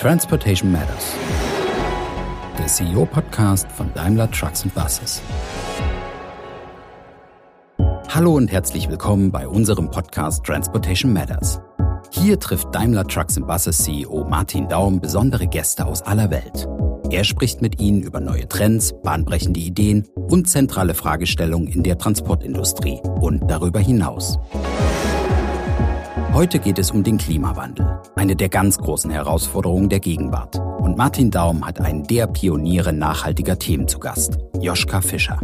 Transportation Matters, der CEO-Podcast von Daimler Trucks and Buses. Hallo und herzlich willkommen bei unserem Podcast Transportation Matters. Hier trifft Daimler Trucks and Buses CEO Martin Daum besondere Gäste aus aller Welt. Er spricht mit ihnen über neue Trends, bahnbrechende Ideen und zentrale Fragestellungen in der Transportindustrie und darüber hinaus. Heute geht es um den Klimawandel, eine der ganz großen Herausforderungen der Gegenwart. Und Martin Daum hat einen der Pioniere nachhaltiger Themen zu Gast, Joschka Fischer.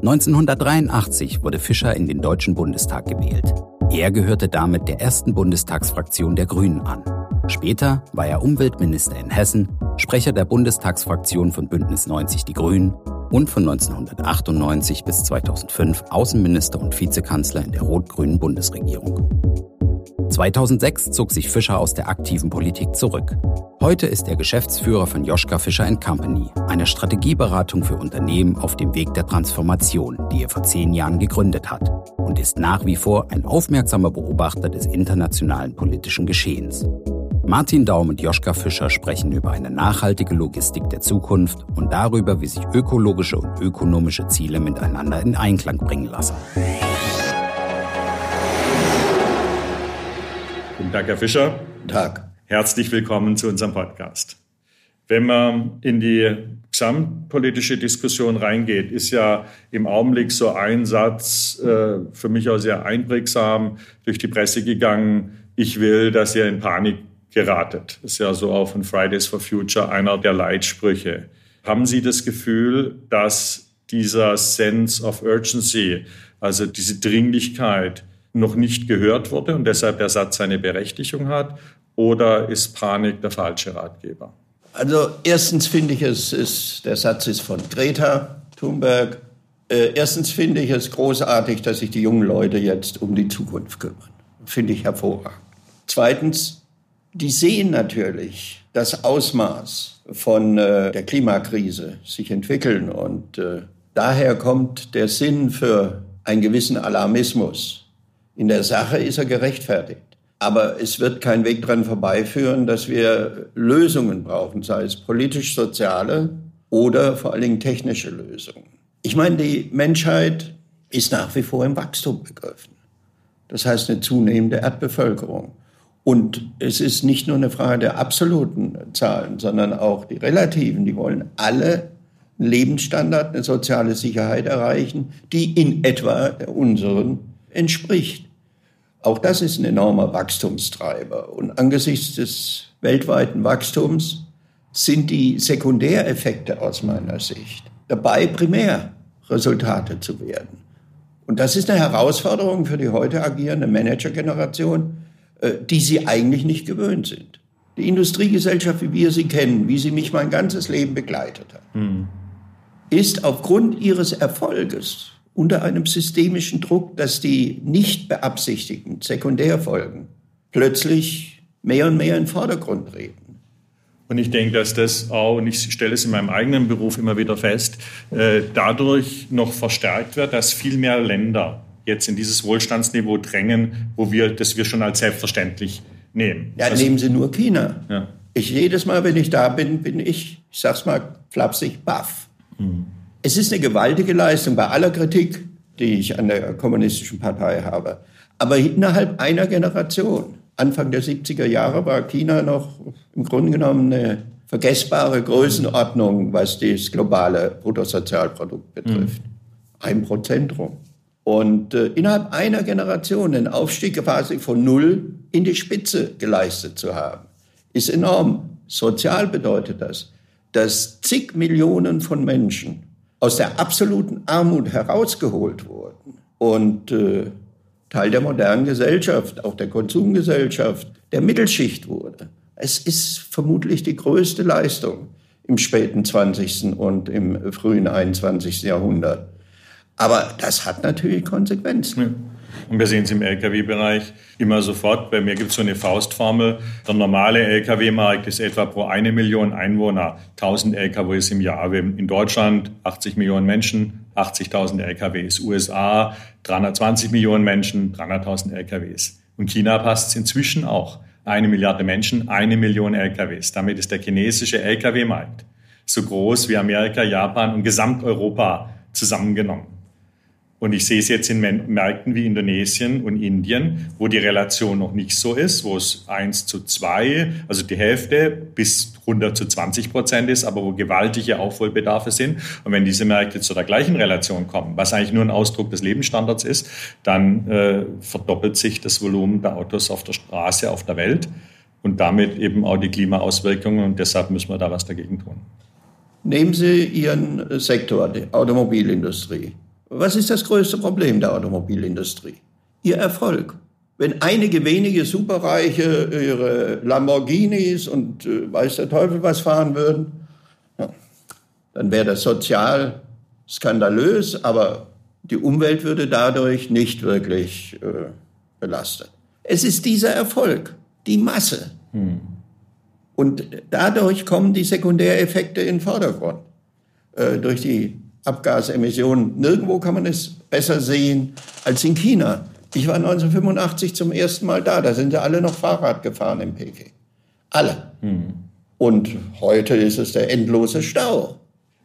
1983 wurde Fischer in den Deutschen Bundestag gewählt. Er gehörte damit der ersten Bundestagsfraktion der Grünen an. Später war er Umweltminister in Hessen, Sprecher der Bundestagsfraktion von Bündnis 90 Die Grünen und von 1998 bis 2005 Außenminister und Vizekanzler in der rot-grünen Bundesregierung. 2006 zog sich Fischer aus der aktiven Politik zurück. Heute ist er Geschäftsführer von Joschka Fischer Company, einer Strategieberatung für Unternehmen auf dem Weg der Transformation, die er vor zehn Jahren gegründet hat und ist nach wie vor ein aufmerksamer Beobachter des internationalen politischen Geschehens. Martin Daum und Joschka Fischer sprechen über eine nachhaltige Logistik der Zukunft und darüber, wie sich ökologische und ökonomische Ziele miteinander in Einklang bringen lassen. Guten Tag, Herr Fischer. Guten Tag. Herzlich willkommen zu unserem Podcast. Wenn man in die gesamtpolitische Diskussion reingeht, ist ja im Augenblick so ein Satz äh, für mich auch sehr einprägsam durch die Presse gegangen. Ich will, dass ihr in Panik geratet. Das ist ja so auch von Fridays for Future einer der Leitsprüche. Haben Sie das Gefühl, dass dieser Sense of Urgency, also diese Dringlichkeit, noch nicht gehört wurde und deshalb der Satz seine Berechtigung hat? Oder ist Panik der falsche Ratgeber? Also erstens finde ich es, ist, der Satz ist von Greta Thunberg. Äh, erstens finde ich es großartig, dass sich die jungen Leute jetzt um die Zukunft kümmern. Finde ich hervorragend. Zweitens, die sehen natürlich das Ausmaß von äh, der Klimakrise sich entwickeln und äh, daher kommt der Sinn für einen gewissen Alarmismus in der Sache ist er gerechtfertigt. Aber es wird kein Weg daran vorbeiführen, dass wir Lösungen brauchen, sei es politisch-soziale oder vor allen Dingen technische Lösungen. Ich meine, die Menschheit ist nach wie vor im Wachstum begriffen. Das heißt eine zunehmende Erdbevölkerung. Und es ist nicht nur eine Frage der absoluten Zahlen, sondern auch die relativen. Die wollen alle einen Lebensstandard, eine soziale Sicherheit erreichen, die in etwa unseren entspricht. Auch das ist ein enormer Wachstumstreiber. Und angesichts des weltweiten Wachstums sind die Sekundäreffekte aus meiner Sicht dabei, Primärresultate zu werden. Und das ist eine Herausforderung für die heute agierende Managergeneration, äh, die sie eigentlich nicht gewöhnt sind. Die Industriegesellschaft, wie wir sie kennen, wie sie mich mein ganzes Leben begleitet hat, hm. ist aufgrund ihres Erfolges unter einem systemischen Druck, dass die nicht beabsichtigten Sekundärfolgen plötzlich mehr und mehr in den Vordergrund treten. Und ich denke, dass das auch, und ich stelle es in meinem eigenen Beruf immer wieder fest, äh, dadurch noch verstärkt wird, dass viel mehr Länder jetzt in dieses Wohlstandsniveau drängen, wo wir, das wir schon als selbstverständlich nehmen. Ja, also, nehmen Sie nur China. Ja. Ich jedes Mal, wenn ich da bin, bin ich, ich sag's mal flapsig, baff. Mhm. Es ist eine gewaltige Leistung bei aller Kritik, die ich an der kommunistischen Partei habe. Aber innerhalb einer Generation, Anfang der 70er Jahre, war China noch im Grunde genommen eine vergessbare Größenordnung, was das globale Bruttosozialprodukt betrifft. Mhm. Ein Prozentum. Und äh, innerhalb einer Generation den Aufstieg quasi von Null in die Spitze geleistet zu haben, ist enorm. Sozial bedeutet das, dass zig Millionen von Menschen aus der absoluten Armut herausgeholt wurden und äh, Teil der modernen Gesellschaft, auch der Konsumgesellschaft, der Mittelschicht wurde. Es ist vermutlich die größte Leistung im späten 20. und im frühen 21. Jahrhundert. Aber das hat natürlich Konsequenzen. Ja. Und wir sehen es im Lkw-Bereich immer sofort. Bei mir gibt es so eine Faustformel. Der normale Lkw-Markt ist etwa pro eine Million Einwohner 1000 Lkws im Jahr. Wir in Deutschland 80 Millionen Menschen, 80.000 Lkws. USA 320 Millionen Menschen, 300.000 Lkws. Und China passt es inzwischen auch. eine Milliarde Menschen, eine Million LKWs. Damit ist der chinesische LKW-Markt so groß wie Amerika, Japan und Gesamteuropa zusammengenommen. Und ich sehe es jetzt in Märkten wie Indonesien und Indien, wo die Relation noch nicht so ist, wo es 1 zu 2, also die Hälfte bis 100 zu 20 Prozent ist, aber wo gewaltige Aufholbedarfe sind. Und wenn diese Märkte zu der gleichen Relation kommen, was eigentlich nur ein Ausdruck des Lebensstandards ist, dann äh, verdoppelt sich das Volumen der Autos auf der Straße auf der Welt und damit eben auch die Klimaauswirkungen. Und deshalb müssen wir da was dagegen tun. Nehmen Sie Ihren Sektor, die Automobilindustrie. Was ist das größte Problem der Automobilindustrie? Ihr Erfolg. Wenn einige wenige Superreiche ihre Lamborghinis und äh, weiß der Teufel was fahren würden, dann wäre das sozial skandalös, aber die Umwelt würde dadurch nicht wirklich äh, belastet. Es ist dieser Erfolg, die Masse. Hm. Und dadurch kommen die Sekundäreffekte in den Vordergrund. Äh, durch die Abgasemissionen. Nirgendwo kann man es besser sehen als in China. Ich war 1985 zum ersten Mal da. Da sind ja alle noch Fahrrad gefahren in Peking. Alle. Mhm. Und heute ist es der endlose Stau.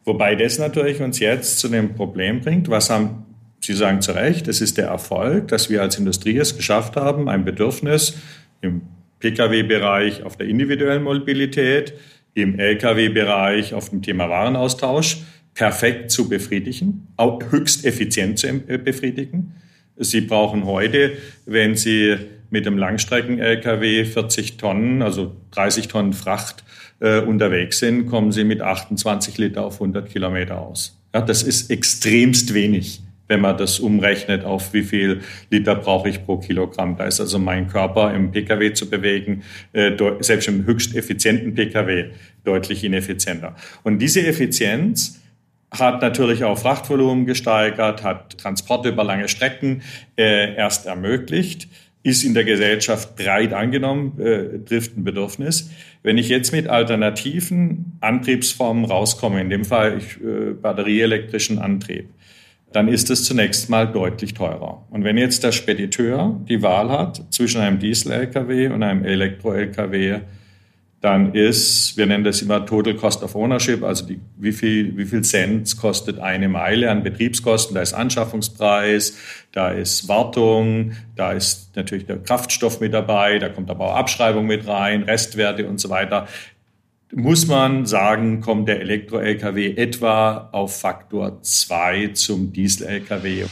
Wobei das natürlich uns jetzt zu dem Problem bringt, was haben Sie sagen zu Recht, es ist der Erfolg, dass wir als Industrie es geschafft haben, ein Bedürfnis im Pkw-Bereich auf der individuellen Mobilität, im Lkw-Bereich auf dem Thema Warenaustausch perfekt zu befriedigen, auch höchst effizient zu äh, befriedigen. Sie brauchen heute, wenn Sie mit einem Langstrecken-LKW 40 Tonnen, also 30 Tonnen Fracht äh, unterwegs sind, kommen Sie mit 28 Liter auf 100 Kilometer aus. Ja, das ist extremst wenig, wenn man das umrechnet auf wie viel Liter brauche ich pro Kilogramm. Da ist also mein Körper im Pkw zu bewegen, äh, selbst im höchst effizienten Pkw deutlich ineffizienter. Und diese Effizienz hat natürlich auch Frachtvolumen gesteigert, hat Transporte über lange Strecken äh, erst ermöglicht, ist in der Gesellschaft breit angenommen, äh, trifft ein Bedürfnis. Wenn ich jetzt mit alternativen Antriebsformen rauskomme, in dem Fall ich, äh, batterieelektrischen Antrieb, dann ist es zunächst mal deutlich teurer. Und wenn jetzt der Spediteur die Wahl hat zwischen einem Diesel-Lkw und einem Elektro-Lkw, dann ist, wir nennen das immer Total Cost of Ownership, also die, wie, viel, wie viel Cent kostet eine Meile an Betriebskosten. Da ist Anschaffungspreis, da ist Wartung, da ist natürlich der Kraftstoff mit dabei, da kommt aber auch Abschreibung mit rein, Restwerte und so weiter. Muss man sagen, kommt der Elektro-Lkw etwa auf Faktor 2 zum Diesel-Lkw.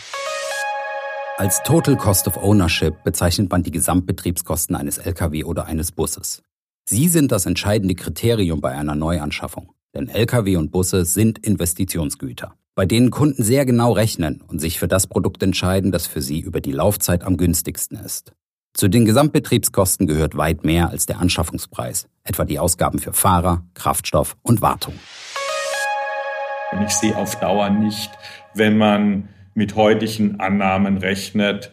Als Total Cost of Ownership bezeichnet man die Gesamtbetriebskosten eines Lkw oder eines Busses. Sie sind das entscheidende Kriterium bei einer Neuanschaffung. Denn Lkw und Busse sind Investitionsgüter, bei denen Kunden sehr genau rechnen und sich für das Produkt entscheiden, das für sie über die Laufzeit am günstigsten ist. Zu den Gesamtbetriebskosten gehört weit mehr als der Anschaffungspreis, etwa die Ausgaben für Fahrer, Kraftstoff und Wartung. Und ich sehe auf Dauer nicht, wenn man mit heutigen Annahmen rechnet,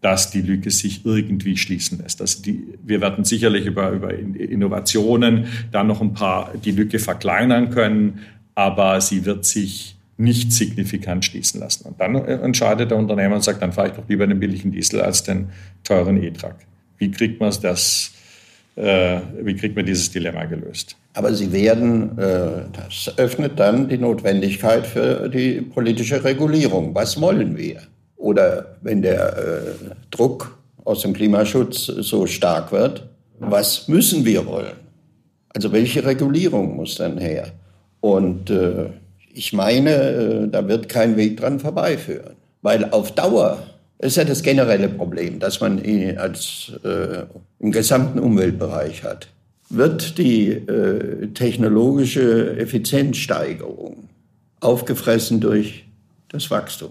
dass die Lücke sich irgendwie schließen lässt. Also die, wir werden sicherlich über, über Innovationen da noch ein paar die Lücke verkleinern können, aber sie wird sich nicht signifikant schließen lassen. Und dann entscheidet der Unternehmer und sagt, dann fahre ich doch lieber den billigen Diesel als den teuren E-Truck. Wie kriegt man das, äh, wie kriegt man dieses Dilemma gelöst? Aber Sie werden, äh, das öffnet dann die Notwendigkeit für die politische Regulierung. Was wollen wir? Oder wenn der äh, Druck aus dem Klimaschutz so stark wird, was müssen wir wollen? Also welche Regulierung muss dann her? Und äh, ich meine, äh, da wird kein Weg dran vorbeiführen. Weil auf Dauer ist ja das generelle Problem, das man als, äh, im gesamten Umweltbereich hat. Wird die äh, technologische Effizienzsteigerung aufgefressen durch das Wachstum?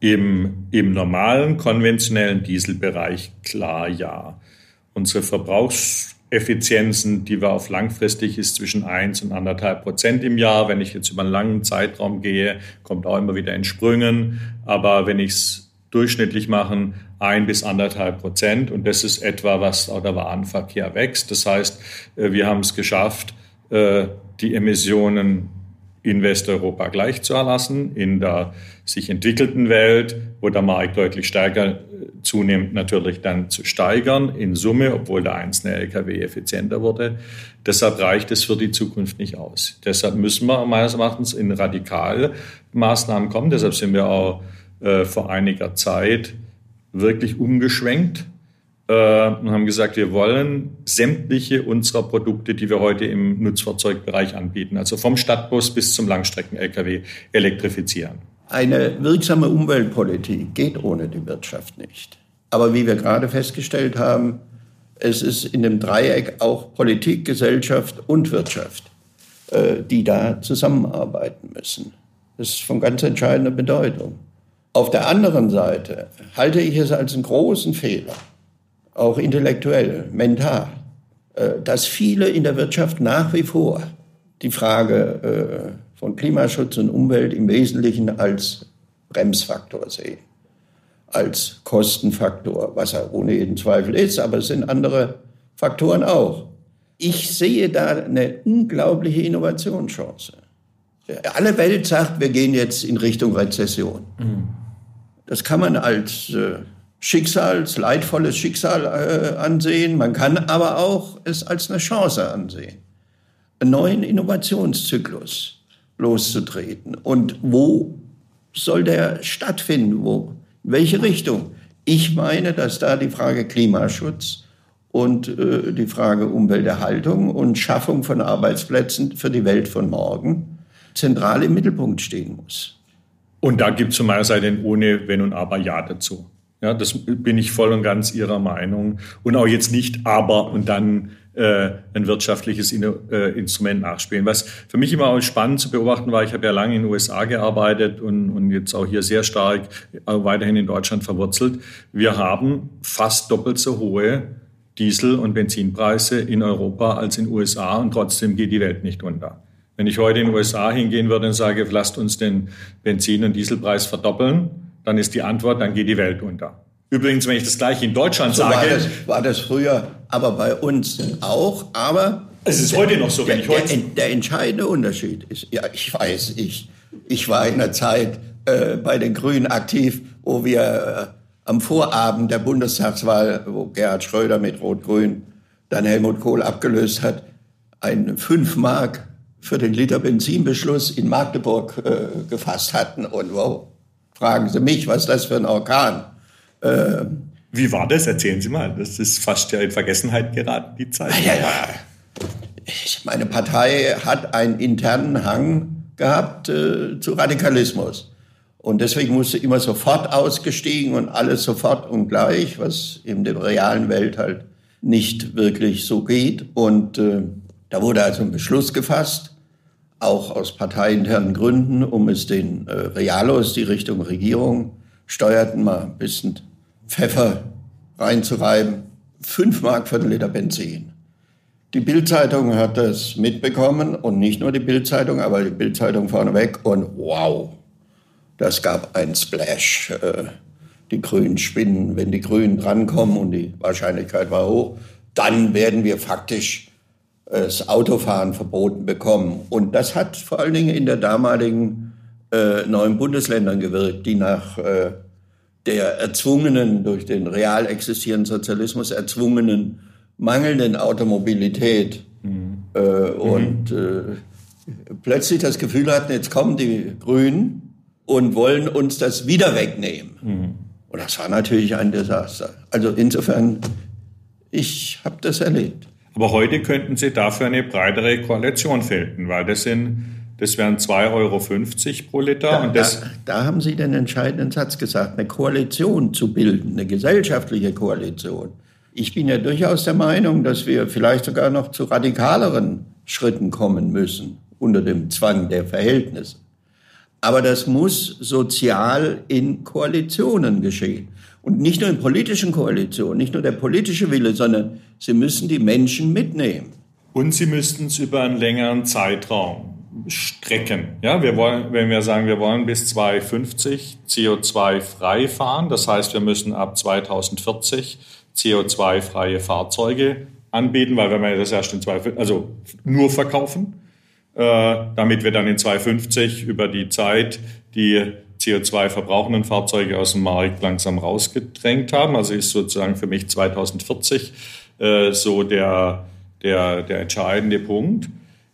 Im, Im normalen, konventionellen Dieselbereich klar ja. Unsere Verbrauchseffizienzen, die wir auf langfristig ist zwischen 1 und 1,5 Prozent im Jahr. Wenn ich jetzt über einen langen Zeitraum gehe, kommt auch immer wieder in Sprüngen. Aber wenn ich es durchschnittlich mache, 1 bis 1,5 Prozent. Und das ist etwa, was auch der Warenverkehr wächst. Das heißt, äh, wir haben es geschafft, äh, die Emissionen in Westeuropa gleich zu erlassen, in der sich entwickelten Welt, wo der Markt deutlich stärker äh, zunimmt, natürlich dann zu steigern in Summe, obwohl der einzelne Lkw effizienter wurde. Deshalb reicht es für die Zukunft nicht aus. Deshalb müssen wir meines Erachtens in Radikalmaßnahmen kommen. Deshalb sind wir auch äh, vor einiger Zeit wirklich umgeschwenkt äh, und haben gesagt, wir wollen sämtliche unserer Produkte, die wir heute im Nutzfahrzeugbereich anbieten, also vom Stadtbus bis zum Langstrecken-Lkw, elektrifizieren. Eine wirksame Umweltpolitik geht ohne die Wirtschaft nicht. Aber wie wir gerade festgestellt haben, es ist in dem Dreieck auch Politik, Gesellschaft und Wirtschaft, äh, die da zusammenarbeiten müssen. Das ist von ganz entscheidender Bedeutung. Auf der anderen Seite halte ich es als einen großen Fehler, auch intellektuell, mental, äh, dass viele in der Wirtschaft nach wie vor die Frage äh, von Klimaschutz und Umwelt im Wesentlichen als Bremsfaktor sehen, als Kostenfaktor, was er ohne jeden Zweifel ist, aber es sind andere Faktoren auch. Ich sehe da eine unglaubliche Innovationschance. Alle Welt sagt, wir gehen jetzt in Richtung Rezession. Mhm. Das kann man als äh, Schicksals, leidvolles Schicksal äh, ansehen. Man kann aber auch es als eine Chance ansehen, einen neuen Innovationszyklus loszutreten. Und wo soll der stattfinden? Wo? In welche Richtung? Ich meine, dass da die Frage Klimaschutz und äh, die Frage Umwelterhaltung und Schaffung von Arbeitsplätzen für die Welt von morgen zentral im Mittelpunkt stehen muss. Und da gibt es von meiner Seite ohne Wenn und Aber Ja dazu. Ja, das bin ich voll und ganz Ihrer Meinung. Und auch jetzt nicht aber und dann äh, ein wirtschaftliches äh, Instrument nachspielen. Was für mich immer auch spannend zu beobachten war, ich habe ja lange in den USA gearbeitet und, und jetzt auch hier sehr stark äh, weiterhin in Deutschland verwurzelt. Wir haben fast doppelt so hohe Diesel- und Benzinpreise in Europa als in den USA und trotzdem geht die Welt nicht unter. Wenn ich heute in den USA hingehen würde und sage, lasst uns den Benzin- und Dieselpreis verdoppeln, dann ist die Antwort, dann geht die Welt unter. Übrigens, wenn ich das gleiche in Deutschland so sage. War das, war das früher, aber bei uns auch. Aber es ist heute noch so, wenn ich heute. Der, der, entscheidende Unterschied ist, ja, ich weiß, ich, ich war in der Zeit äh, bei den Grünen aktiv, wo wir äh, am Vorabend der Bundestagswahl, wo Gerhard Schröder mit Rot-Grün dann Helmut Kohl abgelöst hat, ein 5 Mark für den Liter Benzinbeschluss in Magdeburg äh, gefasst hatten. Und wow, fragen Sie mich, was ist das für ein Orkan? Äh, Wie war das? Erzählen Sie mal. Das ist fast ja in Vergessenheit geraten, die Zeit. Ja, ja. Meine Partei hat einen internen Hang gehabt äh, zu Radikalismus. Und deswegen musste immer sofort ausgestiegen und alles sofort und gleich, was in der realen Welt halt nicht wirklich so geht. Und äh, da wurde also ein Beschluss gefasst auch aus parteiinternen Gründen, um es den äh, Realos, die Richtung Regierung steuerten, mal ein bisschen Pfeffer reinzureiben. Fünf Mark für den Liter Benzin. Die Bildzeitung hat das mitbekommen und nicht nur die Bildzeitung, aber die Bildzeitung vorneweg und wow, das gab einen Splash. Äh, die Grünen spinnen, wenn die Grünen drankommen und die Wahrscheinlichkeit war hoch, dann werden wir faktisch das Autofahren verboten bekommen. Und das hat vor allen Dingen in der damaligen äh, neuen Bundesländern gewirkt, die nach äh, der erzwungenen, durch den real existierenden Sozialismus erzwungenen mangelnden Automobilität mhm. äh, mhm. und äh, plötzlich das Gefühl hatten, jetzt kommen die Grünen und wollen uns das wieder wegnehmen. Mhm. Und das war natürlich ein Desaster. Also insofern, ich habe das erlebt. Aber heute könnten Sie dafür eine breitere Koalition finden, weil das sind das wären 2,50 Euro pro Liter. Da, und das da, da, haben Sie den entscheidenden Satz gesagt, eine Koalition zu bilden, eine gesellschaftliche Koalition. Ich bin ja durchaus der Meinung, dass wir vielleicht sogar noch zu radikaleren Schritten kommen müssen unter dem Zwang der Verhältnisse. Aber das muss sozial in Koalitionen geschehen. Und nicht nur in politischen Koalitionen, nicht nur der politische Wille, sondern sie müssen die Menschen mitnehmen. Und sie müssten es über einen längeren Zeitraum strecken. Ja, wir wollen, wenn wir sagen, wir wollen bis 2050 CO2-frei fahren, das heißt, wir müssen ab 2040 CO2-freie Fahrzeuge anbieten, weil wenn wir das erst in zwei, also nur verkaufen, äh, damit wir dann in 2050 über die Zeit die CO2-verbrauchenden Fahrzeuge aus dem Markt langsam rausgedrängt haben. Also ist sozusagen für mich 2040 äh, so der, der, der entscheidende Punkt.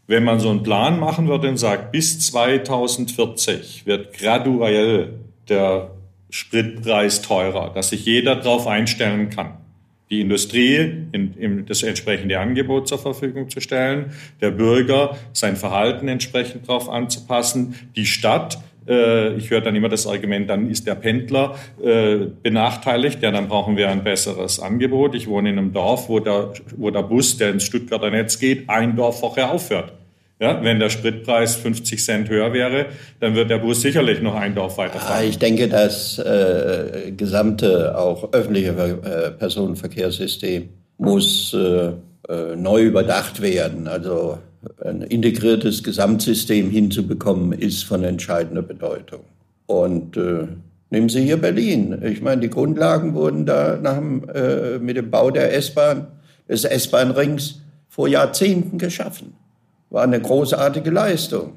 Wenn man so einen Plan machen würde und sagt, bis 2040 wird graduell der Spritpreis teurer, dass sich jeder darauf einstellen kann, die Industrie in, in das entsprechende Angebot zur Verfügung zu stellen, der Bürger sein Verhalten entsprechend darauf anzupassen, die Stadt ich höre dann immer das Argument, dann ist der Pendler äh, benachteiligt, ja, dann brauchen wir ein besseres Angebot. Ich wohne in einem Dorf, wo der, wo der Bus, der ins Stuttgarter Netz geht, ein Dorf vorher aufhört. Ja, wenn der Spritpreis 50 Cent höher wäre, dann wird der Bus sicherlich noch ein Dorf weiterfahren. Ja, ich denke, das äh, gesamte auch öffentliche äh, Personenverkehrssystem muss äh, äh neu überdacht werden. Also ein integriertes Gesamtsystem hinzubekommen, ist von entscheidender Bedeutung. Und äh, nehmen Sie hier Berlin. Ich meine, die Grundlagen wurden da nach dem, äh, mit dem Bau der S-Bahn, des S-Bahn-Rings vor Jahrzehnten geschaffen. War eine großartige Leistung.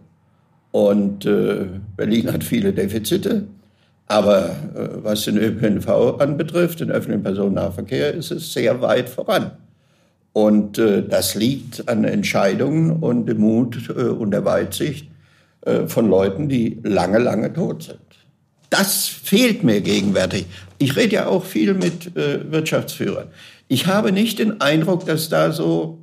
Und äh, Berlin hat viele Defizite. Aber äh, was den ÖPNV anbetrifft, den öffentlichen Personennahverkehr, ist es sehr weit voran. Und äh, das liegt an Entscheidungen und dem Mut äh, und der Weitsicht äh, von Leuten, die lange, lange tot sind. Das fehlt mir gegenwärtig. Ich rede ja auch viel mit äh, Wirtschaftsführern. Ich habe nicht den Eindruck, dass da so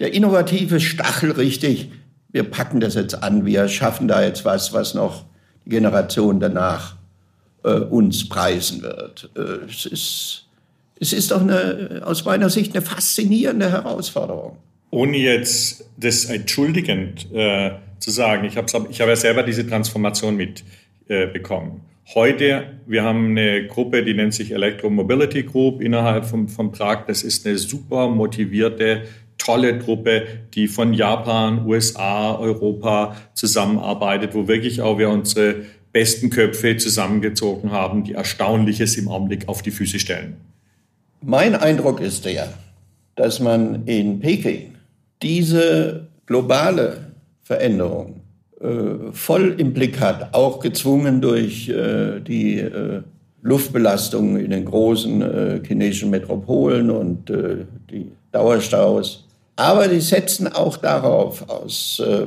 der innovative Stachel richtig, wir packen das jetzt an, wir schaffen da jetzt was, was noch die Generation danach äh, uns preisen wird. Äh, es ist es ist doch eine, aus meiner Sicht eine faszinierende Herausforderung. Ohne jetzt das entschuldigend äh, zu sagen, ich habe ich hab ja selber diese Transformation mitbekommen. Äh, Heute, wir haben eine Gruppe, die nennt sich Electromobility Group innerhalb von, von Prag. Das ist eine super motivierte, tolle Truppe, die von Japan, USA, Europa zusammenarbeitet, wo wirklich auch wir unsere besten Köpfe zusammengezogen haben, die Erstaunliches im Augenblick auf die Füße stellen. Mein Eindruck ist der, dass man in Peking diese globale Veränderung äh, voll im Blick hat, auch gezwungen durch äh, die äh, Luftbelastung in den großen äh, chinesischen Metropolen und äh, die Dauerstaus. Aber die setzen auch darauf, aus äh,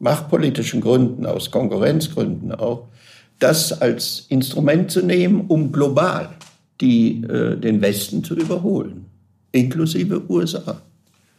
machtpolitischen Gründen, aus Konkurrenzgründen auch, das als Instrument zu nehmen, um global die, äh, den Westen zu überholen, inklusive USA.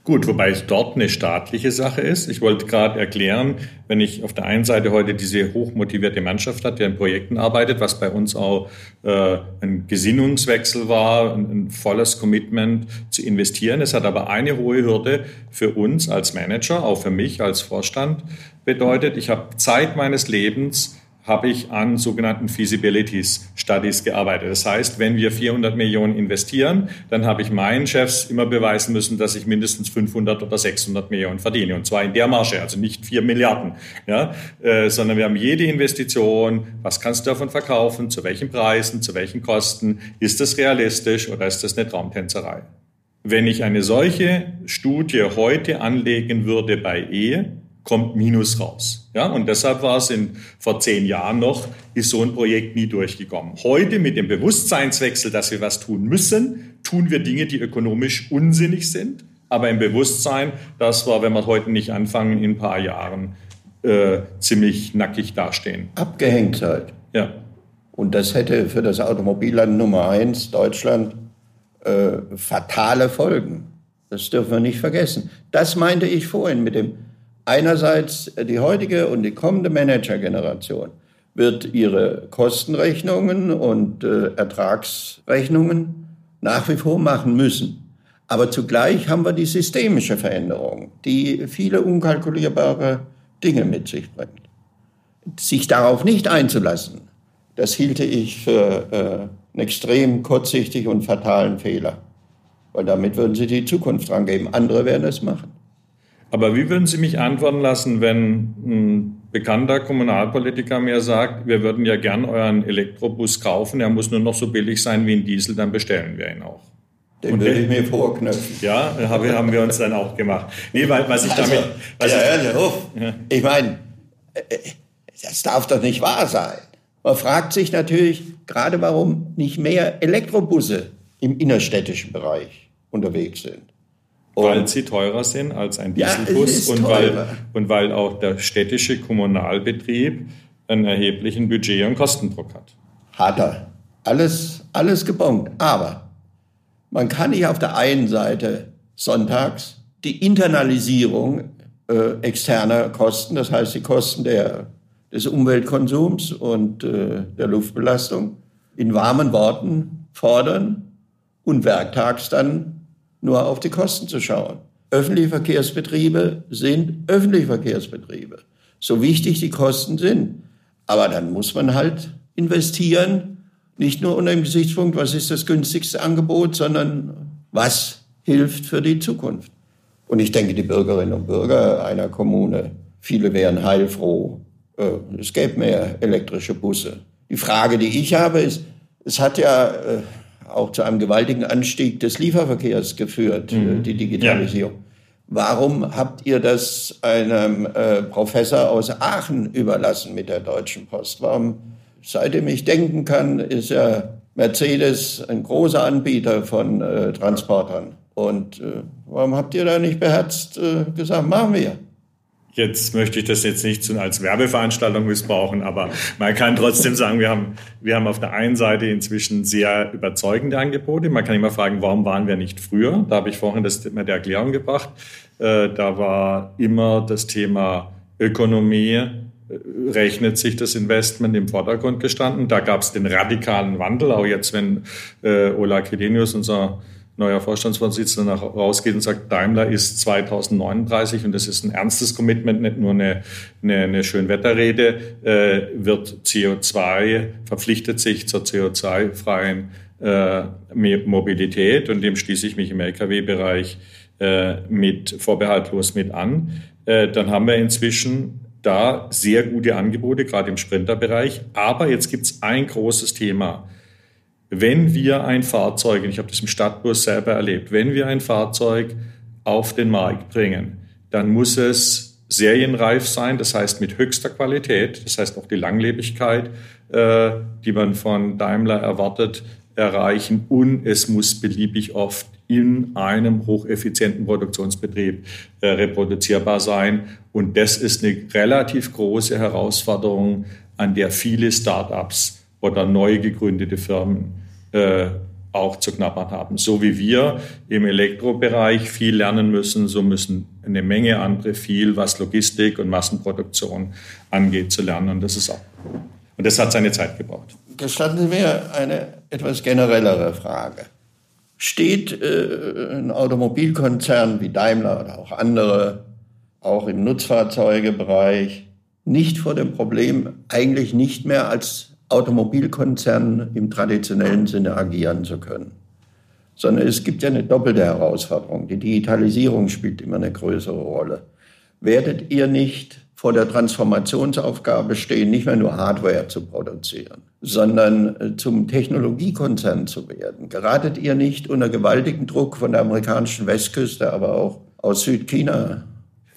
Gut, wobei es dort eine staatliche Sache ist. Ich wollte gerade erklären, wenn ich auf der einen Seite heute diese hochmotivierte Mannschaft hat, die an Projekten arbeitet, was bei uns auch äh, ein Gesinnungswechsel war, ein, ein volles Commitment zu investieren. Es hat aber eine hohe Hürde für uns als Manager, auch für mich als Vorstand bedeutet. Ich habe Zeit meines Lebens habe ich an sogenannten Feasibilities Studies gearbeitet. Das heißt, wenn wir 400 Millionen investieren, dann habe ich meinen Chefs immer beweisen müssen, dass ich mindestens 500 oder 600 Millionen verdiene. Und zwar in der Marge, also nicht 4 Milliarden, ja, äh, sondern wir haben jede Investition, was kannst du davon verkaufen, zu welchen Preisen, zu welchen Kosten, ist das realistisch oder ist das eine Traumtänzerei? Wenn ich eine solche Studie heute anlegen würde bei Ehe, kommt Minus raus. Ja, und deshalb war es in, vor zehn Jahren noch, ist so ein Projekt nie durchgekommen. Heute mit dem Bewusstseinswechsel, dass wir was tun müssen, tun wir Dinge, die ökonomisch unsinnig sind, aber im Bewusstsein, dass wir, wenn wir heute nicht anfangen, in ein paar Jahren äh, ziemlich nackig dastehen. Abgehängtheit. Ja. Und das hätte für das Automobilland Nummer eins, Deutschland, äh, fatale Folgen. Das dürfen wir nicht vergessen. Das meinte ich vorhin mit dem Einerseits die heutige und die kommende Managergeneration wird ihre Kostenrechnungen und äh, Ertragsrechnungen nach wie vor machen müssen. Aber zugleich haben wir die systemische Veränderung, die viele unkalkulierbare Dinge mit sich bringt. Sich darauf nicht einzulassen, das hielte ich für äh, einen extrem kurzsichtig und fatalen Fehler. Weil damit würden Sie die Zukunft rangeben. Andere werden es machen. Aber wie würden Sie mich antworten lassen, wenn ein bekannter Kommunalpolitiker mir sagt, wir würden ja gern euren Elektrobus kaufen, er muss nur noch so billig sein wie ein Diesel, dann bestellen wir ihn auch? Den und würde ich mir vorknöpfen. Ja, haben wir uns dann auch gemacht. Nee, weil, was ich damit... Also, was ja, ich, auf. Ja. ich meine, äh, das darf doch nicht wahr sein. Man fragt sich natürlich gerade, warum nicht mehr Elektrobusse im innerstädtischen Bereich unterwegs sind. Weil sie teurer sind als ein Dieselbus ja, und, weil, und weil auch der städtische Kommunalbetrieb einen erheblichen Budget- und Kostendruck hat. Hat er. Alles, alles gebongt. Aber man kann nicht auf der einen Seite sonntags die Internalisierung äh, externer Kosten, das heißt die Kosten der, des Umweltkonsums und äh, der Luftbelastung, in warmen Worten fordern und werktags dann nur auf die Kosten zu schauen. Öffentliche Verkehrsbetriebe sind öffentliche Verkehrsbetriebe. So wichtig die Kosten sind. Aber dann muss man halt investieren, nicht nur unter dem Gesichtspunkt, was ist das günstigste Angebot, sondern was hilft für die Zukunft. Und ich denke, die Bürgerinnen und Bürger einer Kommune, viele wären heilfroh, äh, es gäbe mehr elektrische Busse. Die Frage, die ich habe, ist, es hat ja äh, auch zu einem gewaltigen Anstieg des Lieferverkehrs geführt, äh, mhm. die Digitalisierung. Ja. Warum habt ihr das einem äh, Professor aus Aachen überlassen mit der Deutschen Post? Warum, seitdem ich denken kann, ist ja Mercedes ein großer Anbieter von äh, Transportern. Und äh, warum habt ihr da nicht beherzt äh, gesagt, machen wir? Jetzt möchte ich das jetzt nicht als Werbeveranstaltung missbrauchen, aber man kann trotzdem sagen, wir haben, wir haben auf der einen Seite inzwischen sehr überzeugende Angebote. Man kann immer fragen, warum waren wir nicht früher? Da habe ich vorhin das mit der Erklärung gebracht. Äh, da war immer das Thema Ökonomie, äh, rechnet sich das Investment im Vordergrund gestanden. Da gab es den radikalen Wandel, auch jetzt, wenn äh, Ola Kedenius, unser neuer Vorstandsvorsitzender nach, rausgeht und sagt, Daimler ist 2039 und das ist ein ernstes Commitment, nicht nur eine, eine, eine Schönwetterrede, äh, wird CO2, verpflichtet sich zur CO2-freien äh, Mobilität und dem schließe ich mich im Lkw-Bereich äh, mit vorbehaltlos mit an. Äh, dann haben wir inzwischen da sehr gute Angebote, gerade im Sprinterbereich. Aber jetzt gibt es ein großes Thema wenn wir ein Fahrzeug, und ich habe das im Stadtbus selber erlebt, wenn wir ein Fahrzeug auf den Markt bringen, dann muss es serienreif sein, das heißt mit höchster Qualität, das heißt auch die Langlebigkeit, äh, die man von Daimler erwartet, erreichen und es muss beliebig oft in einem hocheffizienten Produktionsbetrieb äh, reproduzierbar sein. Und das ist eine relativ große Herausforderung, an der viele Start-ups oder neu gegründete Firmen äh, auch zu knabbern haben. So wie wir im Elektrobereich viel lernen müssen, so müssen eine Menge andere viel, was Logistik und Massenproduktion angeht, zu lernen. Und das ist auch. Und das hat seine Zeit gebraucht. Gestatten Sie mir eine etwas generellere Frage. Steht äh, ein Automobilkonzern wie Daimler oder auch andere, auch im Nutzfahrzeugebereich, nicht vor dem Problem, eigentlich nicht mehr als Automobilkonzern im traditionellen Sinne agieren zu können. Sondern es gibt ja eine doppelte Herausforderung. Die Digitalisierung spielt immer eine größere Rolle. Werdet ihr nicht vor der Transformationsaufgabe stehen, nicht mehr nur Hardware zu produzieren, sondern äh, zum Technologiekonzern zu werden? Geratet ihr nicht unter gewaltigen Druck von der amerikanischen Westküste, aber auch aus Südchina?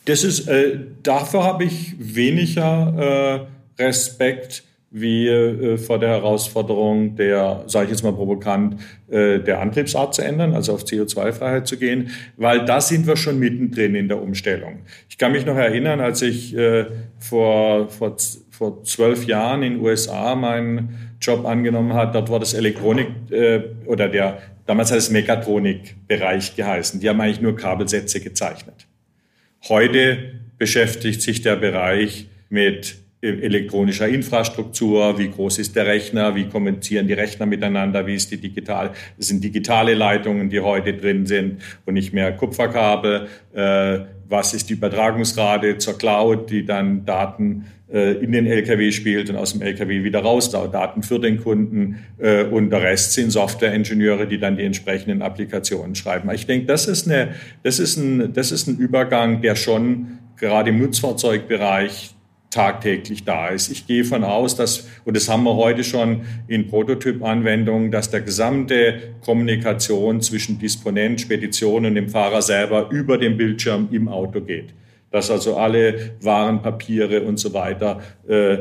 Das ist, äh, dafür habe ich weniger äh, Respekt wie äh, vor der Herausforderung der, sage ich jetzt mal provokant, äh, der Antriebsart zu ändern, also auf CO2-Freiheit zu gehen, weil da sind wir schon mittendrin in der Umstellung. Ich kann mich noch erinnern, als ich äh, vor, vor, vor zwölf Jahren in den USA meinen Job angenommen hat, dort war das Elektronik äh, oder der, damals hat es Mechatronik-Bereich geheißen. Die haben eigentlich nur Kabelsätze gezeichnet. Heute beschäftigt sich der Bereich mit elektronischer Infrastruktur, wie groß ist der Rechner, wie kommunizieren die Rechner miteinander, wie ist die digital, das sind digitale Leitungen, die heute drin sind und nicht mehr Kupferkabel, äh, was ist die Übertragungsrate zur Cloud, die dann Daten äh, in den LKW spielt und aus dem LKW wieder raus, Daten für den Kunden äh, und der Rest sind Softwareingenieure, die dann die entsprechenden Applikationen schreiben. Ich denke, das ist, eine, das ist, ein, das ist ein Übergang, der schon gerade im Nutzfahrzeugbereich tagtäglich da ist. Ich gehe von aus, dass, und das haben wir heute schon in Prototyp-Anwendungen, dass der gesamte Kommunikation zwischen Disponent, Spedition und dem Fahrer selber über den Bildschirm im Auto geht dass also alle Warenpapiere und so weiter äh,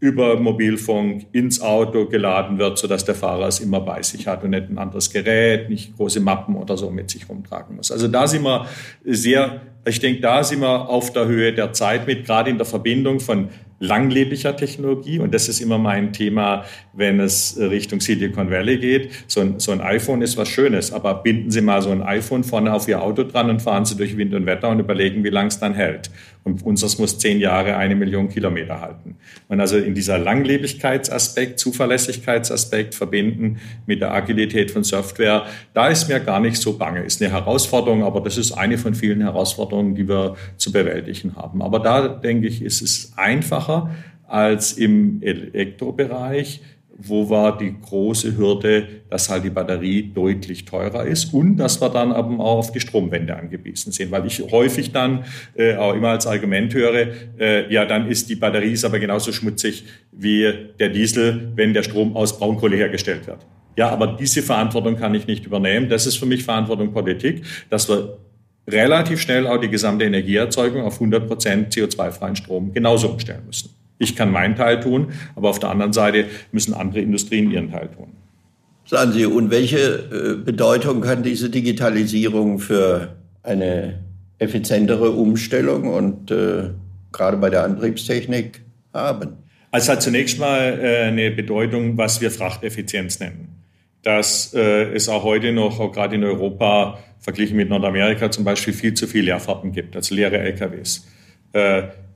über Mobilfunk ins Auto geladen wird, sodass der Fahrer es immer bei sich hat und nicht ein anderes Gerät, nicht große Mappen oder so mit sich rumtragen muss. Also da sind wir sehr, ich denke, da sind wir auf der Höhe der Zeit mit, gerade in der Verbindung von langlebiger Technologie. Und das ist immer mein Thema, wenn es Richtung Silicon Valley geht. So ein, so ein iPhone ist was Schönes, aber binden Sie mal so ein iPhone vorne auf Ihr Auto dran und fahren Sie durch Wind und Wetter und überlegen, wie lang es dann hält. Und unseres muss zehn Jahre eine Million Kilometer halten. Und also in dieser Langlebigkeitsaspekt, Zuverlässigkeitsaspekt verbinden mit der Agilität von Software, da ist mir gar nicht so bange. Ist eine Herausforderung, aber das ist eine von vielen Herausforderungen, die wir zu bewältigen haben. Aber da denke ich, ist es einfacher als im Elektrobereich wo war die große Hürde, dass halt die Batterie deutlich teurer ist und dass wir dann aber auch auf die Stromwende angewiesen sind. Weil ich häufig dann äh, auch immer als Argument höre, äh, ja, dann ist die Batterie ist aber genauso schmutzig wie der Diesel, wenn der Strom aus Braunkohle hergestellt wird. Ja, aber diese Verantwortung kann ich nicht übernehmen. Das ist für mich Verantwortung Politik, dass wir relativ schnell auch die gesamte Energieerzeugung auf 100 Prozent CO2-freien Strom genauso umstellen müssen. Ich kann meinen Teil tun, aber auf der anderen Seite müssen andere Industrien ihren Teil tun. Sagen Sie, und welche äh, Bedeutung kann diese Digitalisierung für eine effizientere Umstellung und äh, gerade bei der Antriebstechnik haben? Also hat zunächst mal äh, eine Bedeutung, was wir Frachteffizienz nennen. Dass äh, es auch heute noch, auch gerade in Europa, verglichen mit Nordamerika zum Beispiel, viel zu viele Leerfahrten gibt, also leere LKWs.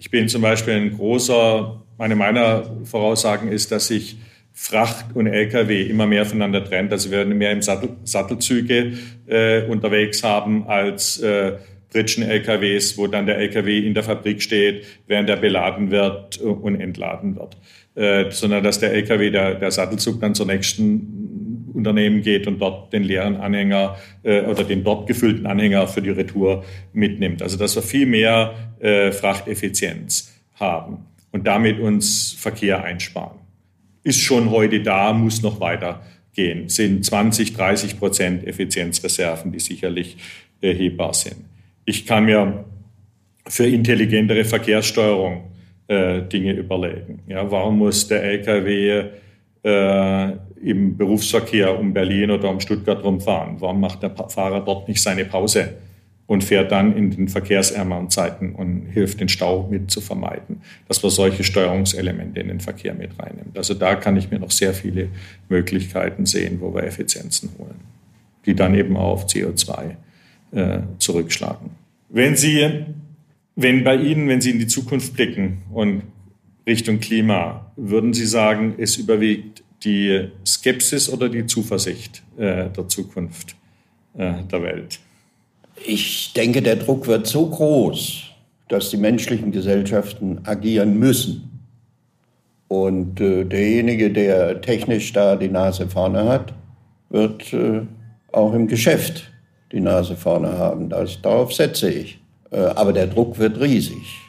Ich bin zum Beispiel ein großer, eine meiner Voraussagen ist, dass sich Fracht und Lkw immer mehr voneinander trennt. Also wir werden mehr im Sattel, Sattelzüge äh, unterwegs haben als äh, Pritschen-LKWs, wo dann der LKW in der Fabrik steht, während er beladen wird und entladen wird. Äh, sondern dass der LKW, der, der Sattelzug dann zur nächsten Unternehmen geht und dort den leeren Anhänger äh, oder den dort gefüllten Anhänger für die Retour mitnimmt. Also dass wir viel mehr äh, Frachteffizienz haben und damit uns Verkehr einsparen. Ist schon heute da, muss noch weitergehen. Sind 20, 30 Prozent Effizienzreserven, die sicherlich erhebbar sind. Ich kann mir für intelligentere Verkehrssteuerung äh, Dinge überlegen. Ja, warum muss der LKW äh, im Berufsverkehr um Berlin oder um Stuttgart rumfahren? Warum macht der Fahrer dort nicht seine Pause und fährt dann in den verkehrsärmeren Zeiten und hilft, den Stau mit zu vermeiden? Dass wir solche Steuerungselemente in den Verkehr mit reinnehmen. Also da kann ich mir noch sehr viele Möglichkeiten sehen, wo wir Effizienzen holen, die dann eben auch auf CO2 äh, zurückschlagen. Wenn Sie, wenn bei Ihnen, wenn Sie in die Zukunft blicken und Richtung Klima, würden Sie sagen, es überwiegt die Skepsis oder die Zuversicht äh, der Zukunft äh, der Welt? Ich denke, der Druck wird so groß, dass die menschlichen Gesellschaften agieren müssen. Und äh, derjenige, der technisch da die Nase vorne hat, wird auch im Geschäft die Nase vorne haben. Das, darauf setze ich. Aber der Druck wird riesig.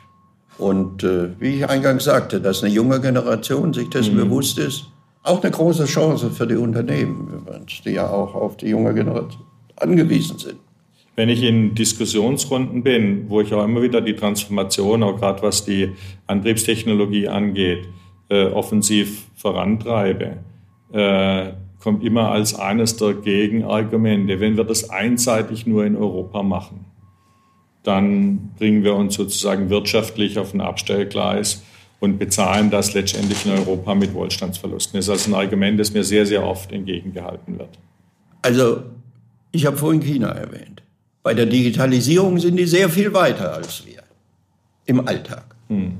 Und äh, wie ich eingangs sagte, dass eine junge Generation sich dessen mhm. bewusst ist, auch eine große Chance für die Unternehmen die ja auch auf die junge Generation angewiesen sind. Wenn ich in Diskussionsrunden bin, wo ich auch immer wieder die Transformation, auch gerade was die Antriebstechnologie angeht, äh, offensiv vorantreibe, äh, kommt immer als eines der Gegenargumente, wenn wir das einseitig nur in Europa machen, dann bringen wir uns sozusagen wirtschaftlich auf ein Abstellgleis und bezahlen das letztendlich in Europa mit Wohlstandsverlusten. Das ist also ein Argument, das mir sehr, sehr oft entgegengehalten wird. Also, ich habe vorhin China erwähnt. Bei der Digitalisierung sind die sehr viel weiter als wir im Alltag. Hm.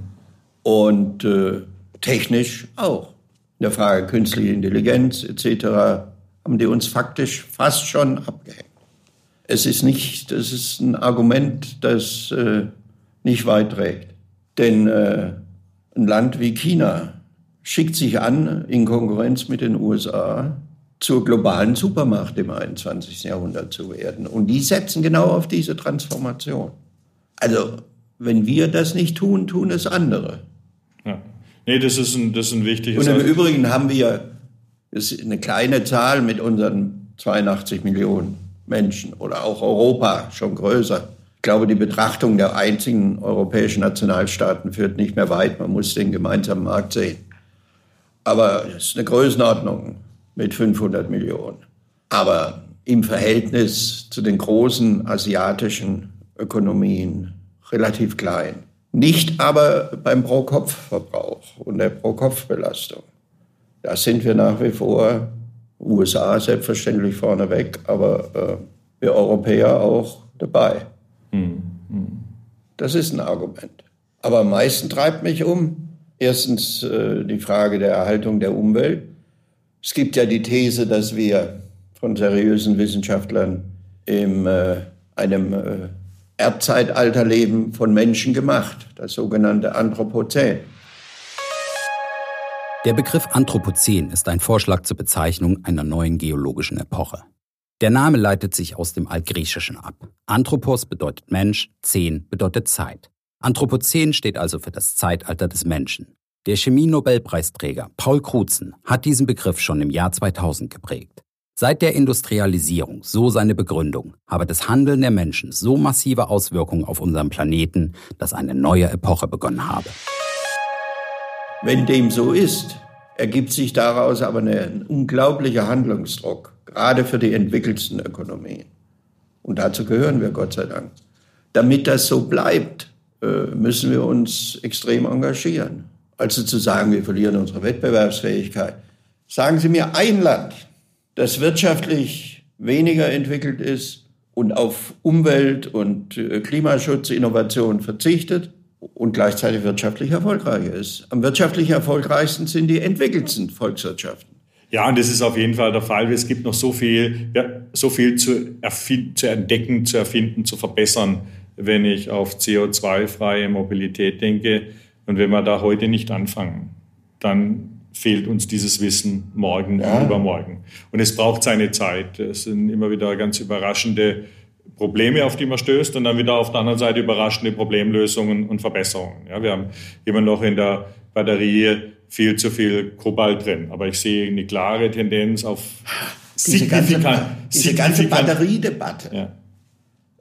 Und äh, technisch auch. In der Frage künstliche Intelligenz etc. haben die uns faktisch fast schon abgehängt es ist nicht, das ist ein Argument, das äh, nicht weit trägt. Denn äh, ein Land wie China schickt sich an, in Konkurrenz mit den USA zur globalen Supermacht im 21. Jahrhundert zu werden. Und die setzen genau auf diese Transformation. Also, wenn wir das nicht tun, tun es andere. Ja. Nee, das ist ein, das ist ein wichtiges... Und im Übrigen haben wir ist eine kleine Zahl mit unseren 82 Millionen Menschen oder auch Europa schon größer. Glaube, die Betrachtung der einzigen europäischen Nationalstaaten führt nicht mehr weit. Man muss den gemeinsamen Markt sehen. Aber es ist eine Größenordnung mit 500 Millionen. Aber im Verhältnis zu den großen asiatischen Ökonomien relativ klein. Nicht aber beim Pro-Kopf-Verbrauch und der Pro-Kopf-Belastung. Da sind wir nach wie vor, USA selbstverständlich vorneweg, aber äh, wir Europäer auch dabei. Hm, hm. Das ist ein Argument. Aber am meisten treibt mich um, erstens äh, die Frage der Erhaltung der Umwelt. Es gibt ja die These, dass wir von seriösen Wissenschaftlern in äh, einem äh, Erdzeitalter leben, von Menschen gemacht, das sogenannte Anthropozän. Der Begriff Anthropozän ist ein Vorschlag zur Bezeichnung einer neuen geologischen Epoche. Der Name leitet sich aus dem Altgriechischen ab. Anthropos bedeutet Mensch, Zen bedeutet Zeit. Anthropozän steht also für das Zeitalter des Menschen. Der Chemie-Nobelpreisträger Paul Crutzen hat diesen Begriff schon im Jahr 2000 geprägt. Seit der Industrialisierung, so seine Begründung, habe das Handeln der Menschen so massive Auswirkungen auf unseren Planeten, dass eine neue Epoche begonnen habe. Wenn dem so ist, ergibt sich daraus aber ein unglaublicher Handlungsdruck, gerade für die entwickelsten Ökonomien. Und dazu gehören wir, Gott sei Dank. Damit das so bleibt, äh, müssen wir uns extrem engagieren. Also zu sagen, wir verlieren unsere Wettbewerbsfähigkeit. Sagen Sie mir ein Land, das wirtschaftlich weniger entwickelt ist und auf Umwelt- und äh, Klimaschutzinnovation verzichtet und gleichzeitig wirtschaftlich erfolgreicher ist. Am wirtschaftlich erfolgreichsten sind die entwickelsten Volkswirtschaften. Ja, und das ist auf jeden Fall der Fall. Es gibt noch so viel, ja, so viel zu, zu entdecken, zu erfinden, zu verbessern, wenn ich auf CO2-freie Mobilität denke. Und wenn wir da heute nicht anfangen, dann fehlt uns dieses Wissen morgen ja. und übermorgen. Und es braucht seine Zeit. Es sind immer wieder ganz überraschende Probleme, auf die man stößt und dann wieder auf der anderen Seite überraschende Problemlösungen und Verbesserungen. Ja, wir haben immer noch in der Batterie viel zu viel Kobalt drin, aber ich sehe eine klare Tendenz auf diese ganze, diese ganze Batteriedebatte. Ja.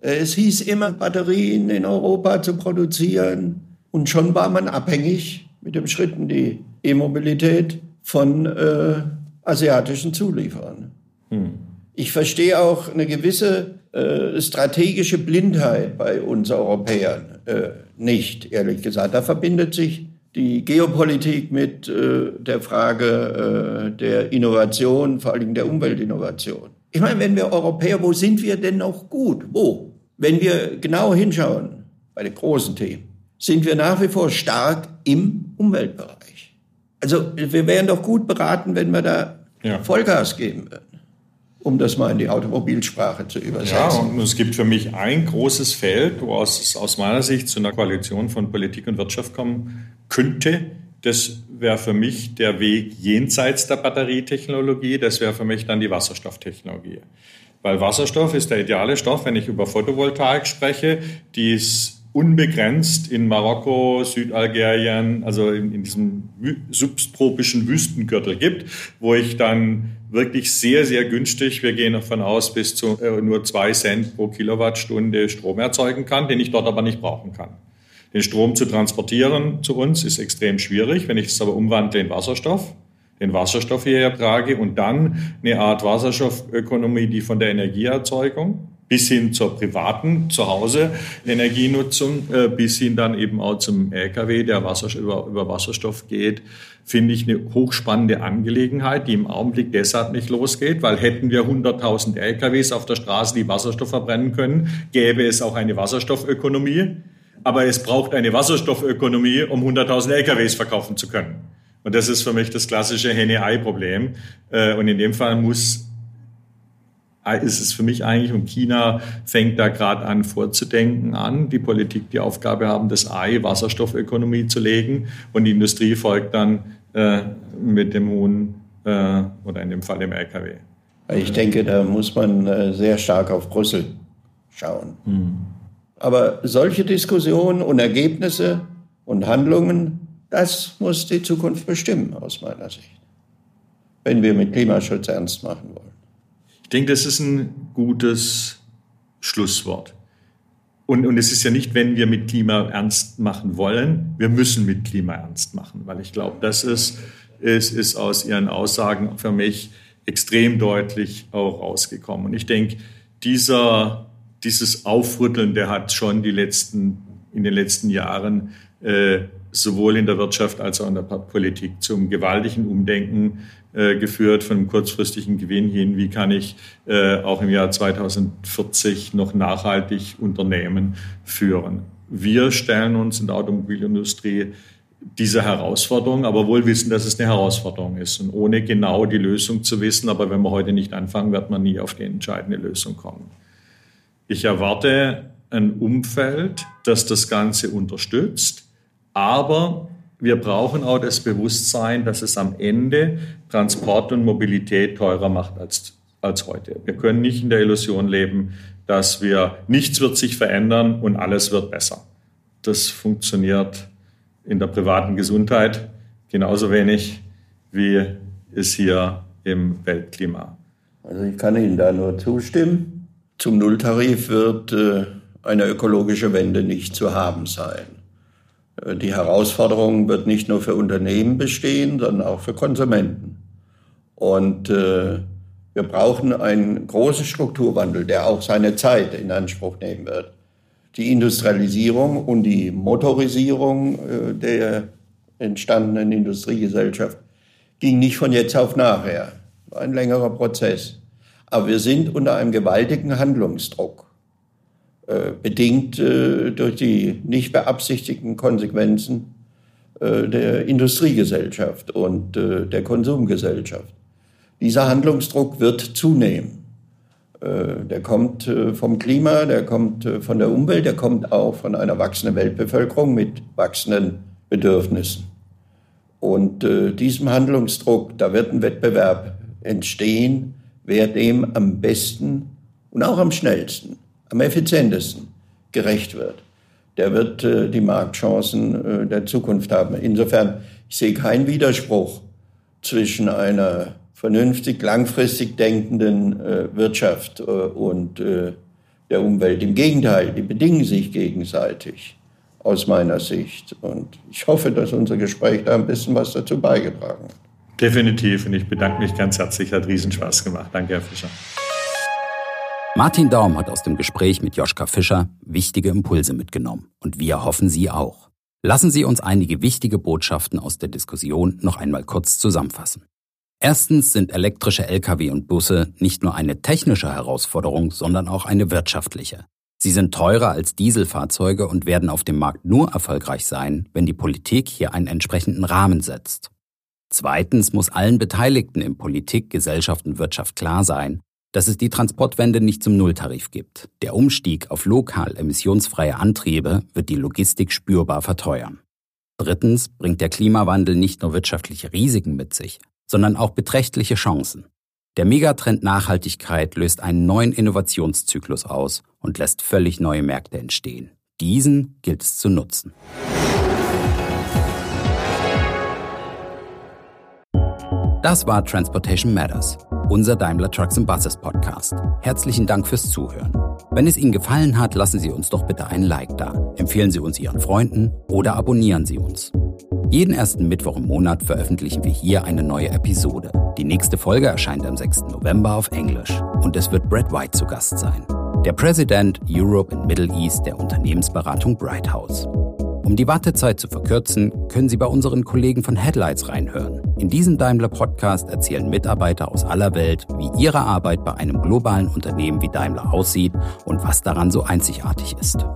Es hieß immer, Batterien in Europa zu produzieren und schon war man abhängig mit dem Schritt in die E-Mobilität von äh, asiatischen Zulieferern. Hm. Ich verstehe auch eine gewisse äh, strategische Blindheit bei uns Europäern äh, nicht, ehrlich gesagt. Da verbindet sich die Geopolitik mit äh, der Frage äh, der Innovation, vor allem der Umweltinnovation. Ich meine, wenn wir Europäer, wo sind wir denn noch gut? Wo? Wenn wir genau hinschauen bei den großen Themen, sind wir nach wie vor stark im Umweltbereich. Also wir wären doch gut beraten, wenn wir da ja. Vollgas geben würden um das mal in die Automobilsprache zu übersetzen. Ja, und es gibt für mich ein großes Feld, wo es aus meiner Sicht zu einer Koalition von Politik und Wirtschaft kommen könnte. Das wäre für mich der Weg jenseits der Batterietechnologie. Das wäre für mich dann die Wasserstofftechnologie. Weil Wasserstoff ist der ideale Stoff, wenn ich über Photovoltaik spreche, die ist unbegrenzt in Marokko, Südalgerien, also in, in diesem subtropischen Wüstengürtel gibt, wo ich dann wirklich sehr, sehr günstig, wir gehen davon aus, bis zu äh, nur zwei Cent pro Kilowattstunde Strom erzeugen kann, den ich dort aber nicht brauchen kann. Den Strom zu transportieren zu uns ist extrem schwierig. Wenn ich es aber umwandle in Wasserstoff, den Wasserstoff hierher trage und dann eine Art Wasserstoffökonomie, die von der Energieerzeugung bis hin zur privaten Zuhause Energienutzung, äh, bis hin dann eben auch zum Lkw, der Wasserstoff, über, über Wasserstoff geht, finde ich eine hochspannende Angelegenheit, die im Augenblick deshalb nicht losgeht, weil hätten wir 100.000 Lkws auf der Straße, die Wasserstoff verbrennen können, gäbe es auch eine Wasserstoffökonomie. Aber es braucht eine Wasserstoffökonomie, um 100.000 LKWs verkaufen zu können. Und das ist für mich das klassische Henne-Ei-Problem. Äh, und in dem Fall muss ist es für mich eigentlich, und China fängt da gerade an vorzudenken an, die Politik die Aufgabe haben, das Ei Wasserstoffökonomie zu legen und die Industrie folgt dann äh, mit dem Huhn äh, oder in dem Fall dem LKW. Ich denke, da muss man äh, sehr stark auf Brüssel schauen. Hm. Aber solche Diskussionen und Ergebnisse und Handlungen Das muss die Zukunft bestimmen, aus meiner Sicht, wenn wir mit Klimaschutz ernst machen wollen. Ich denke, das ist ein gutes Schlusswort. Und, und es ist ja nicht, wenn wir mit Klima ernst machen wollen, wir müssen mit Klima ernst machen, weil ich glaube, das ist, ist, ist aus Ihren Aussagen für mich extrem deutlich auch rausgekommen. Und ich denke, dieser, dieses Aufrütteln, der hat schon die letzten, in den letzten Jahren äh, sowohl in der Wirtschaft als auch in der Politik zum gewaltigen Umdenken äh, geführt, von einem kurzfristigen Gewinn hin, wie kann ich äh, auch im Jahr 2040 noch nachhaltig Unternehmen führen. Wir stellen uns in der Automobilindustrie diese Herausforderung, aber wohl wissen, dass es eine Herausforderung ist. Und ohne genau die Lösung zu wissen, aber wenn wir heute nicht anfangen, wird man nie auf die entscheidende Lösung kommen. Ich erwarte ein Umfeld, das das Ganze unterstützt, aber wir brauchen auch das Bewusstsein, dass es am Ende Transport und Mobilität teurer macht als, als heute. Wir können nicht in der Illusion leben, dass wir nichts wird sich verändern und alles wird besser. Das funktioniert in der privaten Gesundheit genauso wenig wie es hier im Weltklima. Also ich kann Ihnen da nur zustimmen. Zum Nulltarif wird äh, eine ökologische Wende nicht zu haben sein. Äh, die Herausforderung wird nicht nur für Unternehmen bestehen, sondern auch für Konsumenten. Und äh, wir brauchen einen großen Strukturwandel, der auch seine Zeit in Anspruch nehmen wird. Die Industrialisierung und die Motorisierung äh, der entstandenen Industriegesellschaft ging nicht von jetzt auf nachher. War ein längerer Prozess. Aber wir sind unter einem gewaltigen Handlungsdruck. Äh, bedingt äh, durch die nicht beabsichtigten Konsequenzen äh, der Industriegesellschaft und der Konsumgesellschaft. Dieser Handlungsdruck wird zunehmen. Der kommt vom Klima, der kommt von der Umwelt, der kommt auch von einer wachsenden Weltbevölkerung mit wachsenden Bedürfnissen. Und diesem Handlungsdruck, da wird ein Wettbewerb entstehen, wer dem am besten und auch am schnellsten am effizientesten gerecht wird, der wird äh, die Marktchancen äh, der Zukunft haben. Insofern, ich sehe keinen Widerspruch zwischen einer vernünftig, langfristig denkenden äh, Wirtschaft äh, und äh, der Umwelt. Im Gegenteil, die bedingen sich gegenseitig aus meiner Sicht. Und ich hoffe, dass unser Gespräch da ein bisschen was dazu beigetragen hat. Definitiv. Und ich bedanke mich ganz herzlich. Hat Riesenspaß gemacht. Danke, Herr Fischer. Martin Daum hat aus dem Gespräch mit Joschka Fischer wichtige Impulse mitgenommen und wir hoffen Sie auch. Lassen Sie uns einige wichtige Botschaften aus der Diskussion noch einmal kurz zusammenfassen. Erstens sind elektrische Lkw und Busse nicht nur eine technische Herausforderung, sondern auch eine wirtschaftliche. Sie sind teurer als Dieselfahrzeuge und werden auf dem Markt nur erfolgreich sein, wenn die Politik hier einen entsprechenden Rahmen setzt. Zweitens muss allen Beteiligten in Politik, Gesellschaft und Wirtschaft klar sein, dass es die Transportwende nicht zum Nulltarif gibt. Der Umstieg auf lokal emissionsfreie Antriebe wird die Logistik spürbar verteuern. Drittens bringt der Klimawandel nicht nur wirtschaftliche Risiken mit sich, sondern auch beträchtliche Chancen. Der Megatrend Nachhaltigkeit löst einen neuen Innovationszyklus aus und lässt völlig neue Märkte entstehen. Diesen gilt es zu nutzen. Das war Transportation Matters unser Daimler Trucks and Buses Podcast. Herzlichen Dank fürs Zuhören. Wenn es Ihnen gefallen hat, lassen Sie uns doch bitte einen Like da. Empfehlen Sie uns Ihren Freunden oder abonnieren Sie uns. Jeden ersten Mittwoch im Monat veröffentlichen wir hier eine neue Episode. Die nächste Folge erscheint am 6. November auf Englisch und es wird Brad White zu Gast sein. Der President Europe and Middle East der Unternehmensberatung Bright House. Um die Wartezeit zu verkürzen, können Sie bei unseren Kollegen von Headlights reinhören. In diesem Daimler Podcast erzählen Mitarbeiter aus aller Welt, wie ihre Arbeit bei einem globalen Unternehmen wie Daimler aussieht und was daran so einzigartig ist.